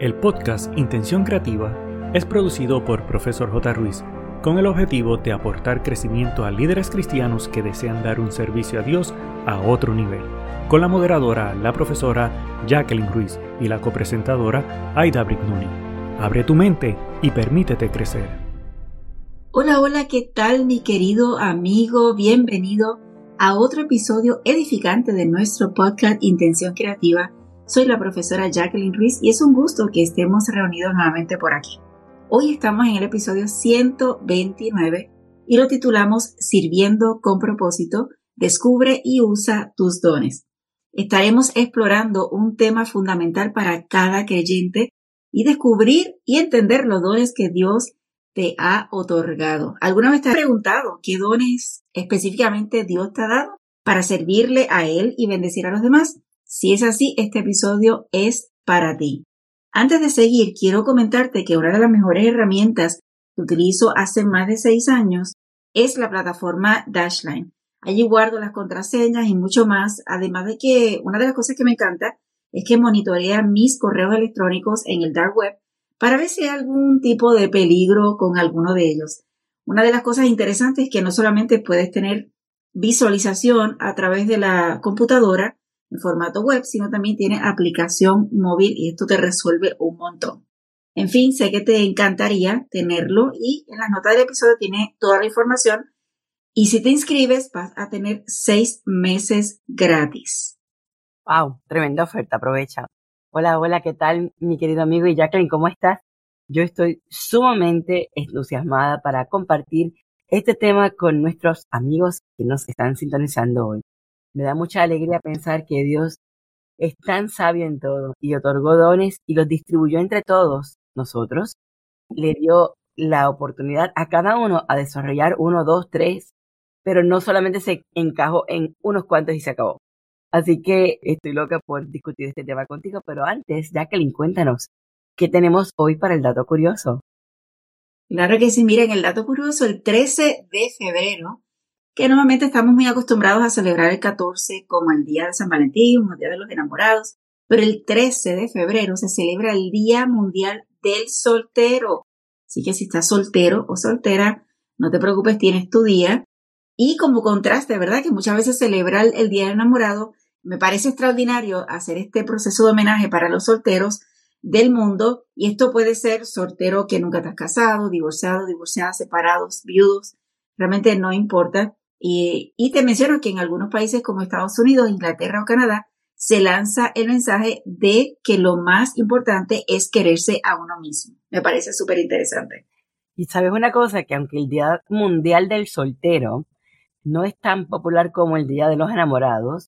El podcast Intención Creativa es producido por Profesor J. Ruiz con el objetivo de aportar crecimiento a líderes cristianos que desean dar un servicio a Dios a otro nivel, con la moderadora, la profesora Jacqueline Ruiz y la copresentadora Aida Brignoni. Abre tu mente y permítete crecer. Hola, hola, ¿qué tal mi querido amigo? Bienvenido a otro episodio edificante de nuestro podcast Intención Creativa soy la profesora Jacqueline Ruiz y es un gusto que estemos reunidos nuevamente por aquí. Hoy estamos en el episodio 129 y lo titulamos Sirviendo con propósito, descubre y usa tus dones. Estaremos explorando un tema fundamental para cada creyente y descubrir y entender los dones que Dios te ha otorgado. ¿Alguna vez te has preguntado qué dones específicamente Dios te ha dado para servirle a Él y bendecir a los demás? Si es así, este episodio es para ti. Antes de seguir, quiero comentarte que una de las mejores herramientas que utilizo hace más de seis años es la plataforma Dashline. Allí guardo las contraseñas y mucho más, además de que una de las cosas que me encanta es que monitorea mis correos electrónicos en el dark web para ver si hay algún tipo de peligro con alguno de ellos. Una de las cosas interesantes es que no solamente puedes tener visualización a través de la computadora, en formato web, sino también tiene aplicación móvil y esto te resuelve un montón. En fin, sé que te encantaría tenerlo y en las notas del episodio tiene toda la información y si te inscribes vas a tener seis meses gratis. ¡Wow! Tremenda oferta, aprovecha. Hola, hola, ¿qué tal mi querido amigo y Jacqueline? ¿Cómo estás? Yo estoy sumamente entusiasmada para compartir este tema con nuestros amigos que nos están sintonizando hoy. Me da mucha alegría pensar que Dios es tan sabio en todo y otorgó dones y los distribuyó entre todos nosotros. Le dio la oportunidad a cada uno a desarrollar uno, dos, tres, pero no solamente se encajó en unos cuantos y se acabó. Así que estoy loca por discutir este tema contigo, pero antes, Jacqueline, cuéntanos, ¿qué tenemos hoy para el dato curioso? Claro que sí, miren, el dato curioso, el 13 de febrero que normalmente estamos muy acostumbrados a celebrar el 14 como el Día de San Valentín o el Día de los Enamorados, pero el 13 de febrero se celebra el Día Mundial del Soltero. Así que si estás soltero o soltera, no te preocupes, tienes tu día. Y como contraste, ¿verdad? Que muchas veces celebrar el Día del Enamorado, me parece extraordinario hacer este proceso de homenaje para los solteros del mundo. Y esto puede ser soltero que nunca has casado, divorciado, divorciada, separados, viudos. Realmente no importa. Y, te menciono que en algunos países como Estados Unidos, Inglaterra o Canadá, se lanza el mensaje de que lo más importante es quererse a uno mismo. Me parece súper interesante. Y sabes una cosa, que aunque el Día Mundial del Soltero no es tan popular como el Día de los Enamorados,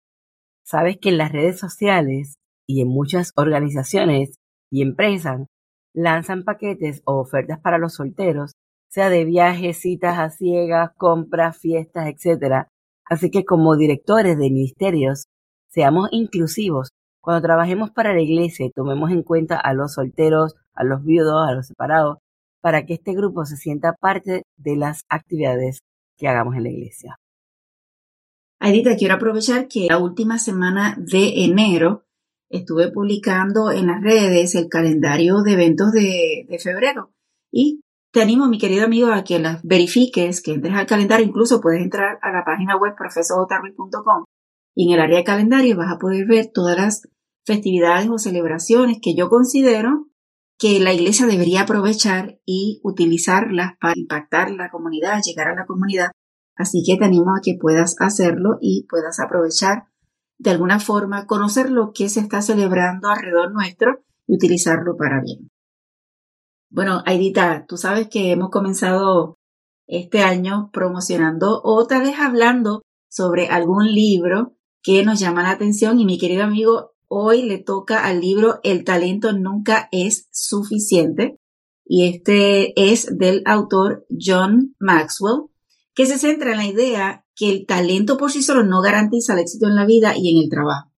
sabes que en las redes sociales y en muchas organizaciones y empresas lanzan paquetes o ofertas para los solteros sea de viajes, citas a ciegas, compras, fiestas, etc. Así que como directores de ministerios, seamos inclusivos. Cuando trabajemos para la iglesia y tomemos en cuenta a los solteros, a los viudos, a los separados, para que este grupo se sienta parte de las actividades que hagamos en la iglesia. Aidita, quiero aprovechar que la última semana de enero estuve publicando en las redes el calendario de eventos de, de febrero y te animo, mi querido amigo, a que las verifiques, que entres al calendario. Incluso puedes entrar a la página web profesorjotarruiz.com y en el área de calendario vas a poder ver todas las festividades o celebraciones que yo considero que la iglesia debería aprovechar y utilizarlas para impactar la comunidad, llegar a la comunidad. Así que te animo a que puedas hacerlo y puedas aprovechar de alguna forma, conocer lo que se está celebrando alrededor nuestro y utilizarlo para bien. Bueno, Aidita, tú sabes que hemos comenzado este año promocionando o tal vez hablando sobre algún libro que nos llama la atención y mi querido amigo, hoy le toca al libro El talento nunca es suficiente y este es del autor John Maxwell, que se centra en la idea que el talento por sí solo no garantiza el éxito en la vida y en el trabajo.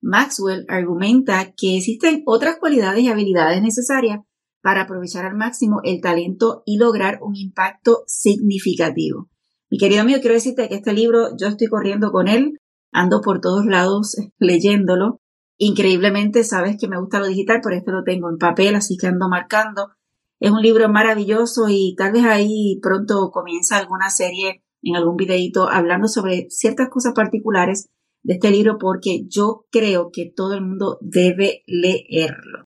Maxwell argumenta que existen otras cualidades y habilidades necesarias para aprovechar al máximo el talento y lograr un impacto significativo. Mi querido amigo, quiero decirte que este libro yo estoy corriendo con él, ando por todos lados leyéndolo Increíblemente, sabes que me gusta lo digital, por esto lo tengo en papel, así que ando marcando. Es un libro maravilloso y tal vez ahí pronto comienza alguna serie en algún videito hablando sobre ciertas cosas particulares de este libro porque yo creo que todo el mundo debe leerlo.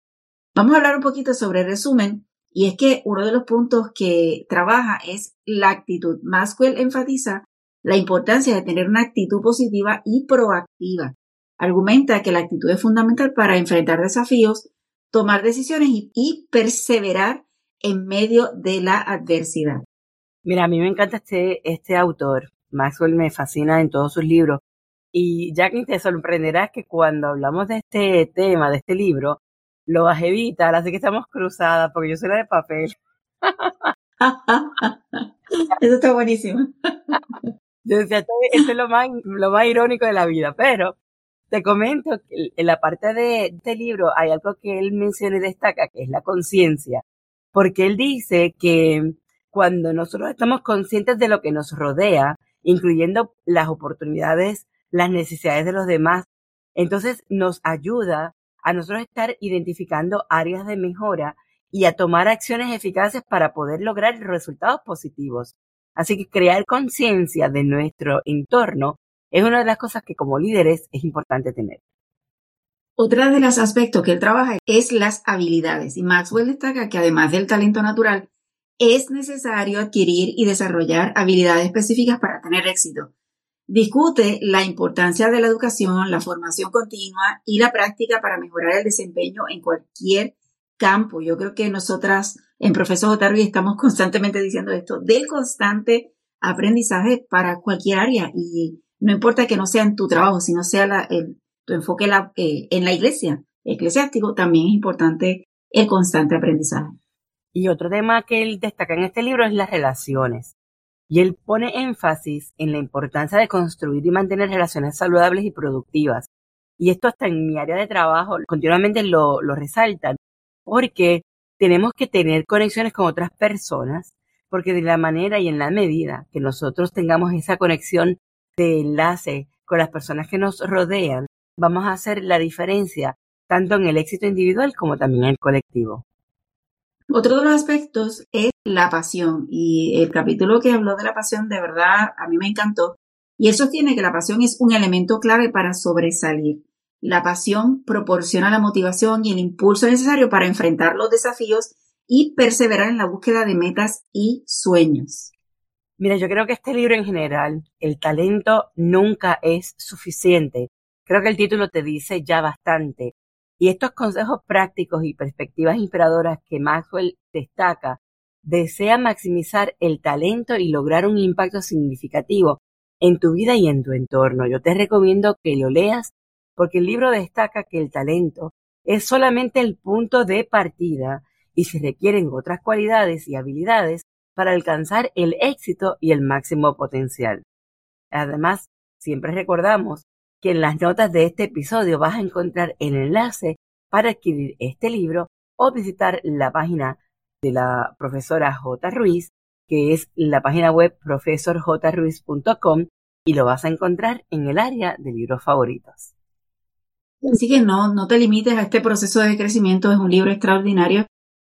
Vamos a hablar un poquito sobre el resumen y es que uno de los puntos que trabaja es la actitud. Maxwell enfatiza la importancia de tener una actitud positiva y proactiva. Argumenta que la actitud es fundamental para enfrentar desafíos, tomar decisiones y, perseverar en medio de la adversidad. Mira, a mí me encanta este, este autor. Maxwell me fascina en todos sus libros. Y que te sorprenderás que cuando hablamos de este tema, de este libro, lo vas a evitar, así que estamos cruzadas, porque yo soy la de papel. Eso está buenísimo. Yo decía, esto es lo más, lo más irónico de la vida, pero te comento que en la parte de este libro hay algo que él menciona y destaca, que es la conciencia, porque él dice que cuando nosotros estamos conscientes de lo que nos rodea, incluyendo las oportunidades, las necesidades de los demás, entonces nos ayuda a nosotros estar identificando áreas de mejora y a tomar acciones eficaces para poder lograr resultados positivos. Así que crear conciencia de nuestro entorno es una de las cosas que como líderes es importante tener. Otra de los aspectos que él trabaja es las habilidades y Maxwell destaca que además del talento natural, es necesario adquirir y desarrollar habilidades específicas para tener éxito. Discute la importancia de la educación, la formación continua y la práctica para mejorar el desempeño en cualquier campo. Yo creo que nosotras en Profesor Otarvi estamos constantemente diciendo esto, del constante aprendizaje para cualquier área y no importa que no sea en tu trabajo, sino sea tu enfoque eh, en la iglesia eclesiástico, también es importante el constante aprendizaje. Y otro tema que él destaca en este libro es las relaciones. Y él pone énfasis en la importancia de construir y mantener relaciones saludables y productivas. Y esto hasta en mi área de trabajo continuamente lo, resaltan, porque tenemos que tener conexiones con otras personas, porque de la manera y en la medida que nosotros tengamos esa conexión de enlace con las personas que nos rodean, vamos a hacer la diferencia tanto en el éxito individual como también en el colectivo. Otro de los aspectos es la pasión y el capítulo que habló de la pasión de verdad a mí me encantó y él sostiene que la pasión es un elemento clave para sobresalir. La pasión proporciona la motivación y el impulso necesario para enfrentar los desafíos y perseverar en la búsqueda de metas y sueños. Mira, yo creo que este libro en general, el talento nunca es suficiente. Creo que el título te dice ya bastante. Y estos consejos prácticos y perspectivas inspiradoras que Maxwell destaca desean maximizar el talento y lograr un impacto significativo en tu vida y en tu entorno. Yo te recomiendo que lo leas porque el libro destaca que el talento es solamente el punto de partida y se requieren otras cualidades y habilidades para alcanzar el éxito y el máximo potencial. Además, siempre recordamos que en las notas de este episodio vas a encontrar el enlace para adquirir este libro o visitar la página de la profesora J. Ruiz, que es la página web profesorjruiz.com y lo vas a encontrar en el área de libros favoritos. Así que no, no te limites a este proceso de crecimiento, es un libro extraordinario,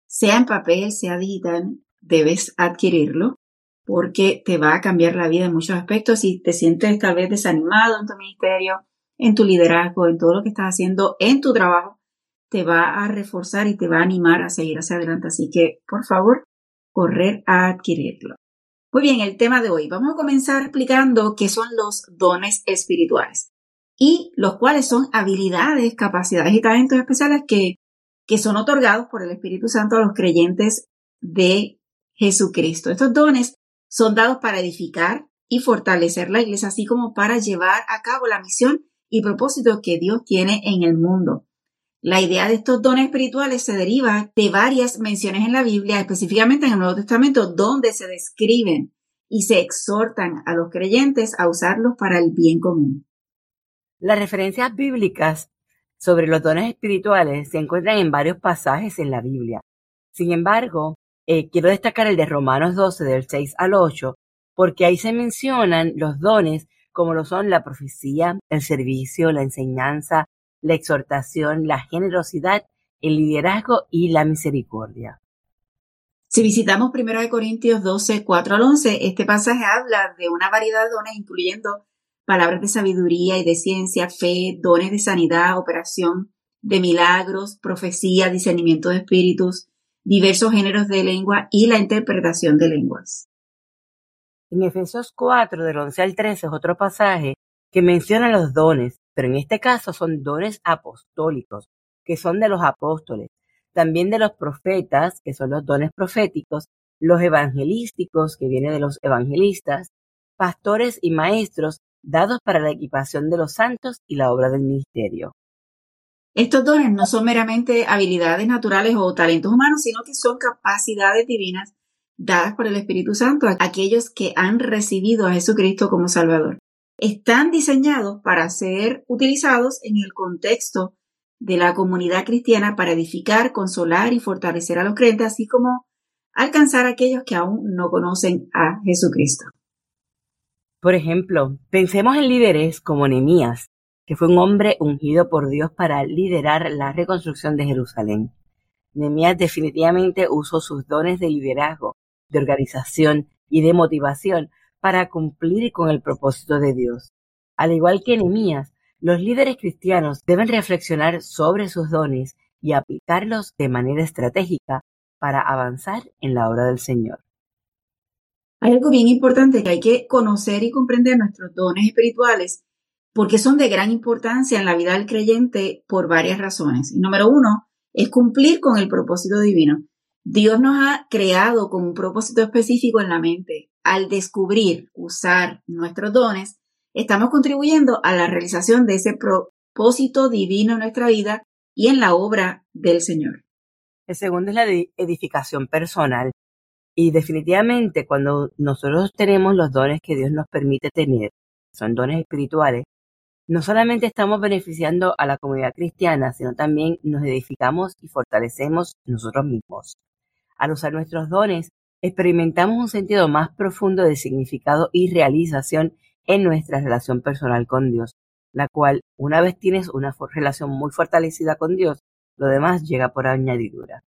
sea en papel, sea digital, debes adquirirlo porque te va a cambiar la vida en muchos aspectos si te sientes tal vez desanimado en tu ministerio, en tu liderazgo, en todo lo que estás haciendo, en tu trabajo, te va a reforzar y te va a animar a seguir hacia adelante. Así que, por favor, correr a adquirirlo. Muy bien, el tema de hoy. Vamos a comenzar explicando qué son los dones espirituales y los cuales son habilidades, capacidades y talentos especiales que, que son otorgados por el Espíritu Santo a los creyentes de Jesucristo. Estos dones son dados para edificar y fortalecer la iglesia, así como para llevar a cabo la misión y propósito que Dios tiene en el mundo. La idea de estos dones espirituales se deriva de varias menciones en la Biblia, específicamente en el Nuevo Testamento, donde se describen y se exhortan a los creyentes a usarlos para el bien común. Las referencias bíblicas sobre los dones espirituales se encuentran en varios pasajes en la Biblia. Sin embargo, eh, quiero destacar el de Romanos 12 del 6 al 8, porque ahí se mencionan los dones como lo son la profecía, el servicio, la enseñanza, la exhortación, la generosidad, el liderazgo y la misericordia. Si visitamos 1 Corintios 12, 4 al 11, este pasaje habla de una variedad de dones, incluyendo palabras de sabiduría y de ciencia, fe, dones de sanidad, operación de milagros, profecía, discernimiento de espíritus, diversos géneros de lengua y la interpretación de lenguas. En Efesios 4, del 11 al 13, es otro pasaje que menciona los dones, pero en este caso son dones apostólicos, que son de los apóstoles, también de los profetas, que son los dones proféticos, los evangelísticos, que viene de los evangelistas, pastores y maestros, dados para la equipación de los santos y la obra del ministerio. Estos dones no son meramente habilidades naturales o talentos humanos, sino que son capacidades divinas dadas por el Espíritu Santo a aquellos que han recibido a Jesucristo como Salvador. Están diseñados para ser utilizados en el contexto de la comunidad cristiana para edificar, consolar y fortalecer a los creyentes, así como alcanzar a aquellos que aún no conocen a Jesucristo. Por ejemplo, pensemos en líderes como Nehemías, que fue un hombre ungido por Dios para liderar la reconstrucción de Jerusalén. Nehemías definitivamente usó sus dones de liderazgo, de organización y de motivación para cumplir con el propósito de Dios. Al igual que Nehemías, los líderes cristianos deben reflexionar sobre sus dones y aplicarlos de manera estratégica para avanzar en la obra del Señor. Hay algo bien importante que hay que conocer y comprender nuestros dones espirituales porque son de gran importancia en la vida del creyente por varias razones. número uno es cumplir con el propósito divino. Dios nos ha creado con un propósito específico en la mente. Al descubrir, usar nuestros dones, estamos contribuyendo a la realización de ese propósito divino en nuestra vida y en la obra del Señor. El segundo es la edificación personal. Y definitivamente cuando nosotros tenemos los dones que Dios nos permite tener, son dones espirituales, no solamente estamos beneficiando a la comunidad cristiana, sino también nos edificamos y fortalecemos nosotros mismos. Al usar nuestros dones, experimentamos un sentido más profundo de significado y realización en nuestra relación personal con Dios, la cual, una vez tienes una relación muy fortalecida con Dios, lo demás llega por añadidura.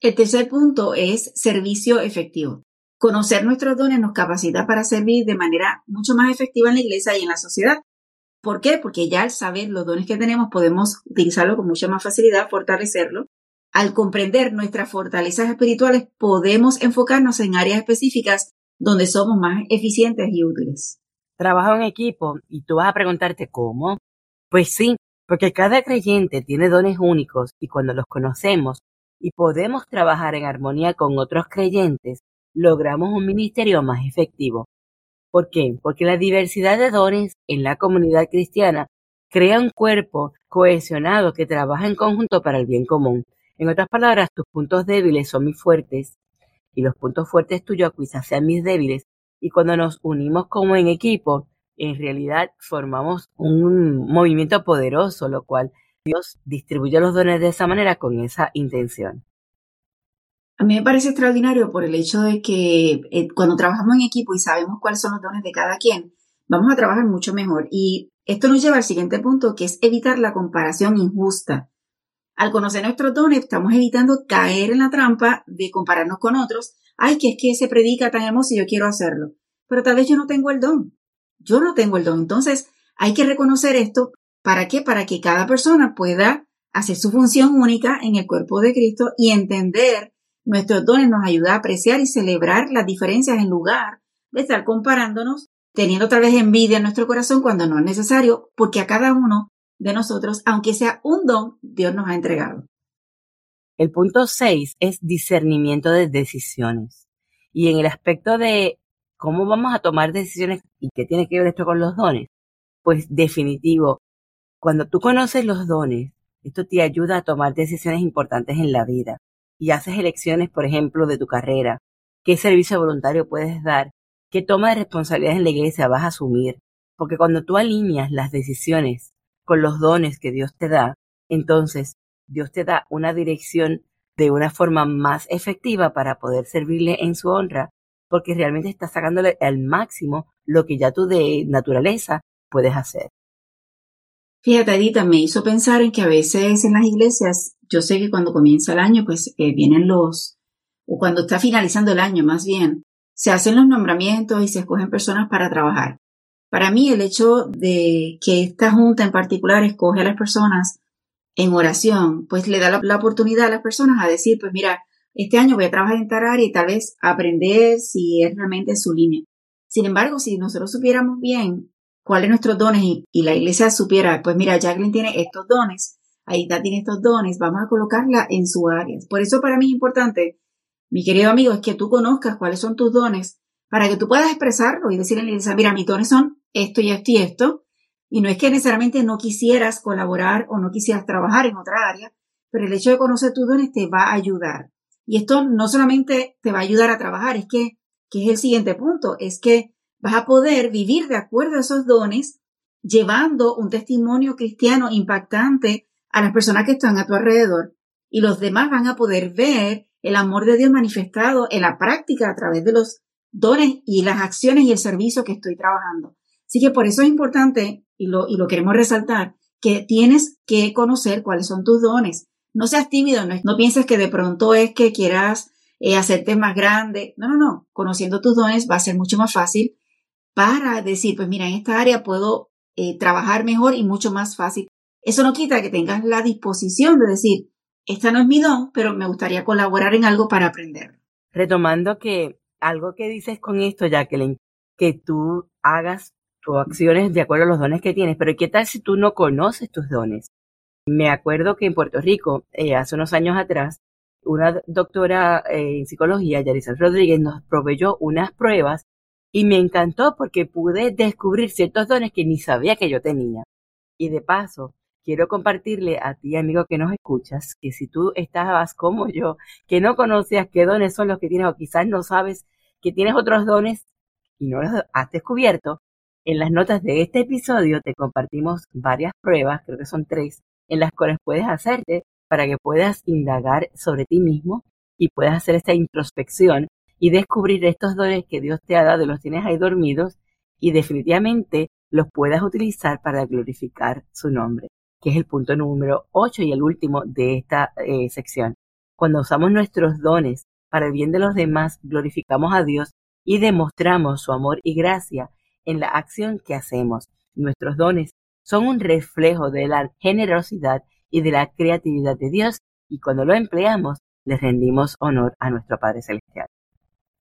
El tercer punto es servicio efectivo. Conocer nuestros dones nos capacita para servir de manera mucho más efectiva en la iglesia y en la sociedad. ¿Por qué? Porque ya al saber los dones que tenemos podemos utilizarlo con mucha más facilidad, fortalecerlo. Al comprender nuestras fortalezas espirituales podemos enfocarnos en áreas específicas donde somos más eficientes y útiles. Trabajo en equipo y tú vas a preguntarte cómo. Pues sí, porque cada creyente tiene dones únicos y cuando los conocemos y podemos trabajar en armonía con otros creyentes, logramos un ministerio más efectivo. ¿Por qué? Porque la diversidad de dones en la comunidad cristiana crea un cuerpo cohesionado que trabaja en conjunto para el bien común. En otras palabras, tus puntos débiles son mis fuertes y los puntos fuertes tuyos quizás sean mis débiles. Y cuando nos unimos como en equipo, en realidad formamos un movimiento poderoso, lo cual Dios distribuye los dones de esa manera con esa intención. Mí me parece extraordinario por el hecho de que eh, cuando trabajamos en equipo y sabemos cuáles son los dones de cada quien, vamos a trabajar mucho mejor. Y esto nos lleva al siguiente punto, que es evitar la comparación injusta. Al conocer nuestros dones, estamos evitando caer en la trampa de compararnos con otros. Ay, que es que se predica tan hermoso y yo quiero hacerlo. Pero tal vez yo no tengo el don. Yo no tengo el don. Entonces, hay que reconocer esto. ¿Para qué? Para que cada persona pueda hacer su función única en el cuerpo de Cristo y entender Nuestros dones nos ayuda a apreciar y celebrar las diferencias en lugar de estar comparándonos, teniendo otra vez envidia en nuestro corazón cuando no es necesario, porque a cada uno de nosotros, aunque sea un don, Dios nos ha entregado. El punto 6 es discernimiento de decisiones. Y en el aspecto de cómo vamos a tomar decisiones y qué tiene que ver esto con los dones, pues definitivo, cuando tú conoces los dones, esto te ayuda a tomar decisiones importantes en la vida y haces elecciones, por ejemplo, de tu carrera, qué servicio voluntario puedes dar, qué toma de responsabilidades en la iglesia vas a asumir. Porque cuando tú alineas las decisiones con los dones que Dios te da, entonces Dios te da una dirección de una forma más efectiva para poder servirle en su honra, porque realmente estás sacándole al máximo lo que ya tú de naturaleza puedes hacer. Fíjate, Edita, me hizo pensar en que a veces en las iglesias, yo sé que cuando comienza el año, pues eh, vienen los, o cuando está finalizando el año más bien, se hacen los nombramientos y se escogen personas para trabajar. Para mí el hecho de que esta junta en particular escoge a las personas en oración, pues le da la, la, oportunidad a las personas a decir, pues mira, este año voy a trabajar en tal área y tal vez aprender si es realmente su línea. Sin embargo, si nosotros supiéramos bien cuáles nuestros dones y, la iglesia supiera, pues mira, Jacqueline tiene estos dones, Aida tiene estos dones, vamos a colocarla en su área. Por eso para mí es importante, mi querido amigo, es que tú conozcas cuáles son tus dones para que tú puedas expresarlo y decirle a la iglesia, mira, mis dones son esto y esto y esto. Y no es que necesariamente no quisieras colaborar o no quisieras trabajar en otra área, pero el hecho de conocer tus dones te va a ayudar. Y esto no solamente te va a ayudar a trabajar, es que, que es el siguiente punto, es que vas a poder vivir de acuerdo a esos dones, llevando un testimonio cristiano impactante a las personas que están a tu alrededor. Y los demás van a poder ver el amor de Dios manifestado en la práctica a través de los dones y las acciones y el servicio que estoy trabajando. Así que por eso es importante, y lo, y lo queremos resaltar, que tienes que conocer cuáles son tus dones. No seas tímido, no, no pienses que de pronto es que quieras eh, hacerte más grande. No, no, no. Conociendo tus dones va a ser mucho más fácil para decir, pues mira, en esta área puedo eh, trabajar mejor y mucho más fácil. Eso no quita que tengas la disposición de decir, esta no es mi don, pero me gustaría colaborar en algo para aprender. Retomando que algo que dices con esto, Jacqueline, que tú hagas tus acciones de acuerdo a los dones que tienes, pero ¿qué tal si tú no conoces tus dones? Me acuerdo que en Puerto Rico, eh, hace unos años atrás, una doctora eh, en psicología, Yarisa Rodríguez, nos proveyó unas pruebas y me encantó porque pude descubrir ciertos dones que ni sabía que yo tenía. Y de paso, quiero compartirle a ti, amigo que nos escuchas, que si tú estabas como yo, que no conocías qué dones son los que tienes o quizás no sabes que tienes otros dones y no los has descubierto, en las notas de este episodio te compartimos varias pruebas, creo que son tres, en las cuales puedes hacerte para que puedas indagar sobre ti mismo y puedas hacer esta introspección y descubrir estos dones que Dios te ha dado, los tienes ahí dormidos y definitivamente los puedas utilizar para glorificar su nombre, que es el punto número 8 y el último de esta eh, sección. Cuando usamos nuestros dones para el bien de los demás, glorificamos a Dios y demostramos su amor y gracia en la acción que hacemos. Nuestros dones son un reflejo de la generosidad y de la creatividad de Dios y cuando lo empleamos, le rendimos honor a nuestro Padre Celestial.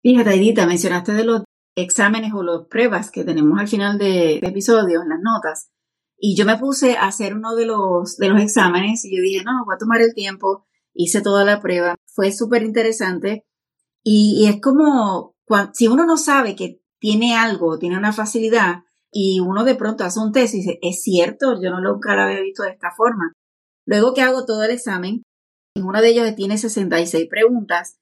Fíjate, Edita, mencionaste de los exámenes o las pruebas que tenemos al final de, episodios, en las notas. Y yo me puse a hacer uno de los, de los exámenes y yo dije, no, voy a tomar el tiempo, hice toda la prueba, fue súper interesante. Y, es como, si uno no sabe que tiene algo, tiene una facilidad, y uno de pronto hace un test y dice, es cierto, yo no lo nunca lo había visto de esta forma. Luego que hago todo el examen, en uno de ellos tiene 66 preguntas,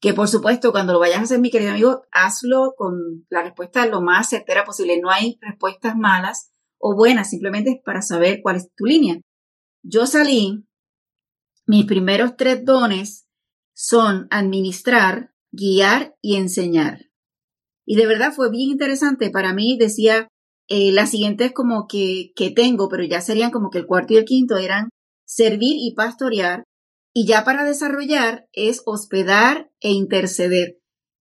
que por supuesto cuando lo vayas a hacer, mi querido amigo, hazlo con la respuesta lo más certera posible. No hay respuestas malas o buenas, simplemente es para saber cuál es tu línea. Yo salí, mis primeros tres dones son administrar, guiar y enseñar. Y de verdad fue bien interesante. Para mí decía, eh, las siguientes como que, que tengo, pero ya serían como que el cuarto y el quinto eran servir y pastorear, y ya para desarrollar es hospedar e interceder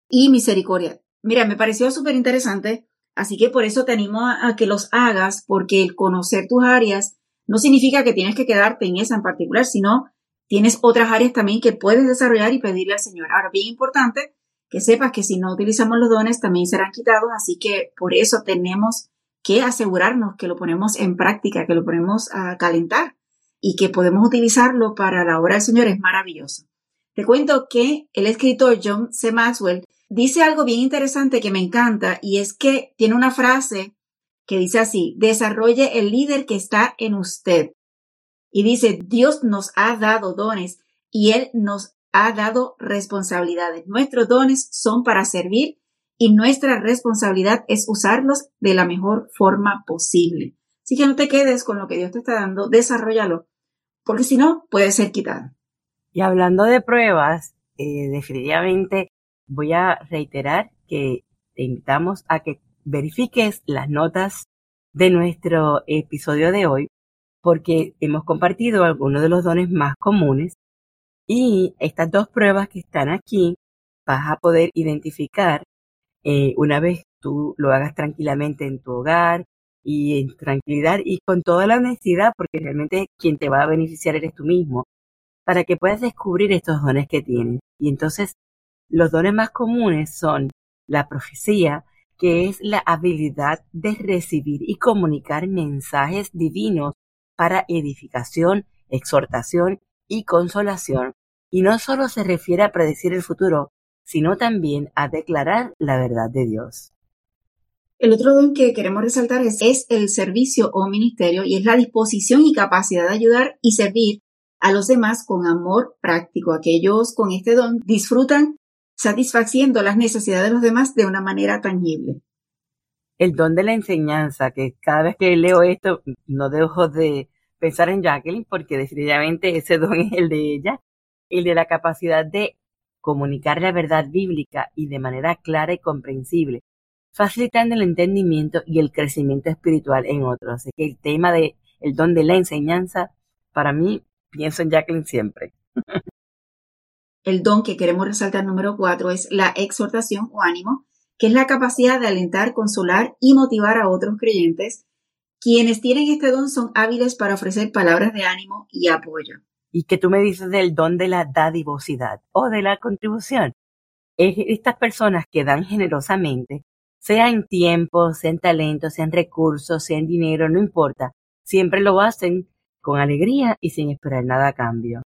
y misericordia. Mira, me pareció súper interesante, así que por eso te animo a, que los hagas, porque el conocer tus áreas no significa que tienes que quedarte en esa en particular, sino tienes otras áreas también que puedes desarrollar y pedirle al Señor. Ahora, bien importante que sepas que si no utilizamos los dones también serán quitados, así que por eso tenemos que asegurarnos que lo ponemos en práctica, que lo ponemos a calentar y que podemos utilizarlo para la obra del Señor es maravilloso. Te cuento que el escritor John C. Maxwell dice algo bien interesante que me encanta y es que tiene una frase que dice así, desarrolle el líder que está en usted. Y dice, Dios nos ha dado dones y Él nos ha dado responsabilidades. Nuestros dones son para servir y nuestra responsabilidad es usarlos de la mejor forma posible. Así que no te quedes con lo que Dios te está dando, desarrollalo, porque si no, puede ser quitado. Y hablando de pruebas, eh, definitivamente voy a reiterar que te invitamos a que verifiques las notas de nuestro episodio de hoy, porque hemos compartido algunos de los dones más comunes y estas dos pruebas que están aquí vas a poder identificar eh, una vez tú lo hagas tranquilamente en tu hogar y en tranquilidad y con toda la honestidad, porque realmente quien te va a beneficiar eres tú mismo, para que puedas descubrir estos dones que tienes. Y entonces, los dones más comunes son la profecía, que es la habilidad de recibir y comunicar mensajes divinos para edificación, exhortación y consolación. Y no solo se refiere a predecir el futuro, sino también a declarar la verdad de Dios. El otro don que queremos resaltar es, el servicio o ministerio y es la disposición y capacidad de ayudar y servir a los demás con amor práctico. Aquellos con este don disfrutan satisfaciendo las necesidades de los demás de una manera tangible. El don de la enseñanza, que cada vez que leo esto no dejo de pensar en Jacqueline porque definitivamente ese don es el de ella, el de la capacidad de comunicar la verdad bíblica y de manera clara y comprensible, facilitando el entendimiento y el crecimiento espiritual en otros. Así que el tema de el don de la enseñanza, para mí, pienso en Jacqueline siempre. el don que queremos resaltar número cuatro es la exhortación o ánimo, que es la capacidad de alentar, consolar y motivar a otros creyentes. Quienes tienen este don son hábiles para ofrecer palabras de ánimo y apoyo. ¿Y que tú me dices del don de la dadivosidad o de la contribución? estas personas que dan generosamente sea en tiempo, sea en talento, sea en recursos, sea en dinero, no importa, siempre lo hacen con alegría y sin esperar nada a cambio.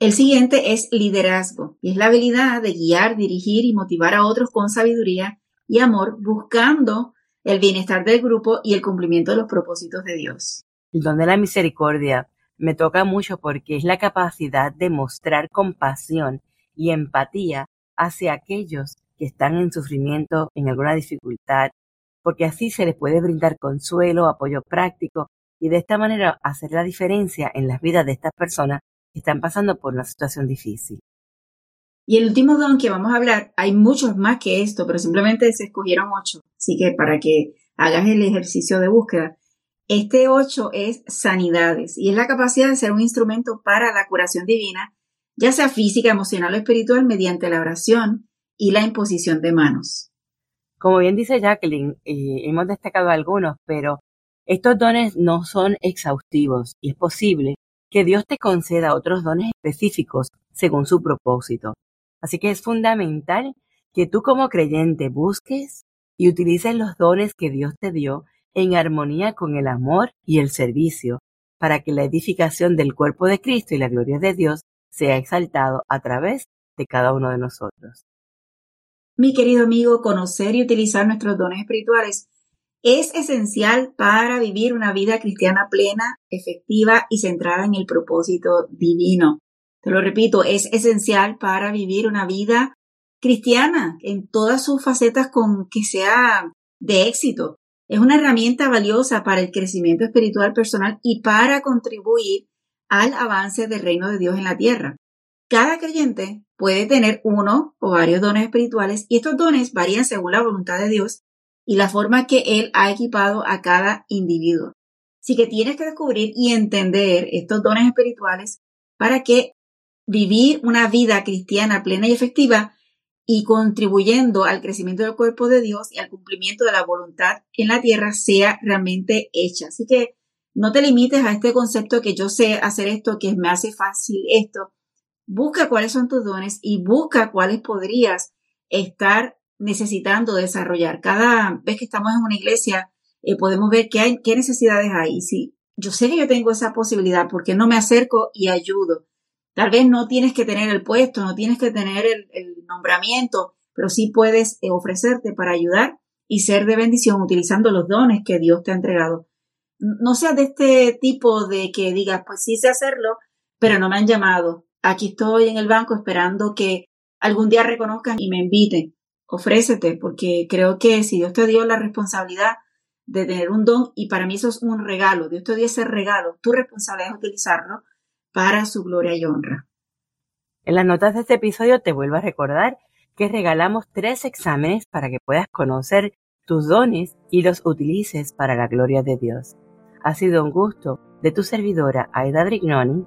El siguiente es liderazgo, y es la habilidad de guiar, dirigir y motivar a otros con sabiduría y amor, buscando el bienestar del grupo y el cumplimiento de los propósitos de Dios. El don de la misericordia me toca mucho porque es la capacidad de mostrar compasión y empatía hacia aquellos que están en sufrimiento, en alguna dificultad, porque así se les puede brindar consuelo, apoyo práctico y de esta manera hacer la diferencia en las vidas de estas personas que están pasando por una situación difícil. Y el último don que vamos a hablar, hay muchos más que esto, pero simplemente se escogieron ocho. Así que para que hagas el ejercicio de búsqueda, este ocho es sanidades y es la capacidad de ser un instrumento para la curación divina, ya sea física, emocional o espiritual, mediante la oración, y la imposición de manos. Como bien dice Jacqueline, eh, hemos destacado algunos, pero estos dones no son exhaustivos y es posible que Dios te conceda otros dones específicos según su propósito. Así que es fundamental que tú como creyente busques y utilices los dones que Dios te dio en armonía con el amor y el servicio, para que la edificación del cuerpo de Cristo y la gloria de Dios sea exaltado a través de cada uno de nosotros. Mi querido amigo, conocer y utilizar nuestros dones espirituales es esencial para vivir una vida cristiana plena, efectiva y centrada en el propósito divino. Te lo repito, es esencial para vivir una vida cristiana en todas sus facetas con que sea de éxito. Es una herramienta valiosa para el crecimiento espiritual personal y para contribuir al avance del reino de Dios en la tierra. Cada creyente puede tener uno o varios dones espirituales y estos dones varían según la voluntad de Dios y la forma que Él ha equipado a cada individuo. Así que tienes que descubrir y entender estos dones espirituales para que vivir una vida cristiana plena y efectiva y contribuyendo al crecimiento del cuerpo de Dios y al cumplimiento de la voluntad en la tierra sea realmente hecha. Así que no te limites a este concepto que yo sé hacer esto, que me hace fácil esto, Busca cuáles son tus dones y busca cuáles podrías estar necesitando desarrollar. Cada vez que estamos en una iglesia eh, podemos ver qué, hay, qué necesidades hay. Si yo sé que yo tengo esa posibilidad, ¿por qué no me acerco y ayudo? Tal vez no tienes que tener el puesto, no tienes que tener el, nombramiento, pero sí puedes eh, ofrecerte para ayudar y ser de bendición utilizando los dones que Dios te ha entregado. No seas de este tipo de que digas, pues sí sé hacerlo, pero no me han llamado aquí estoy en el banco esperando que algún día reconozcan y me inviten. Ofrécete, porque creo que si Dios te dio la responsabilidad de tener un don, y para mí eso es un regalo, Dios te dio ese regalo, tu responsabilidad es utilizarlo para su gloria y honra. En las notas de este episodio te vuelvo a recordar que regalamos tres exámenes para que puedas conocer tus dones y los utilices para la gloria de Dios. Ha sido un gusto de tu servidora Aida Brignoni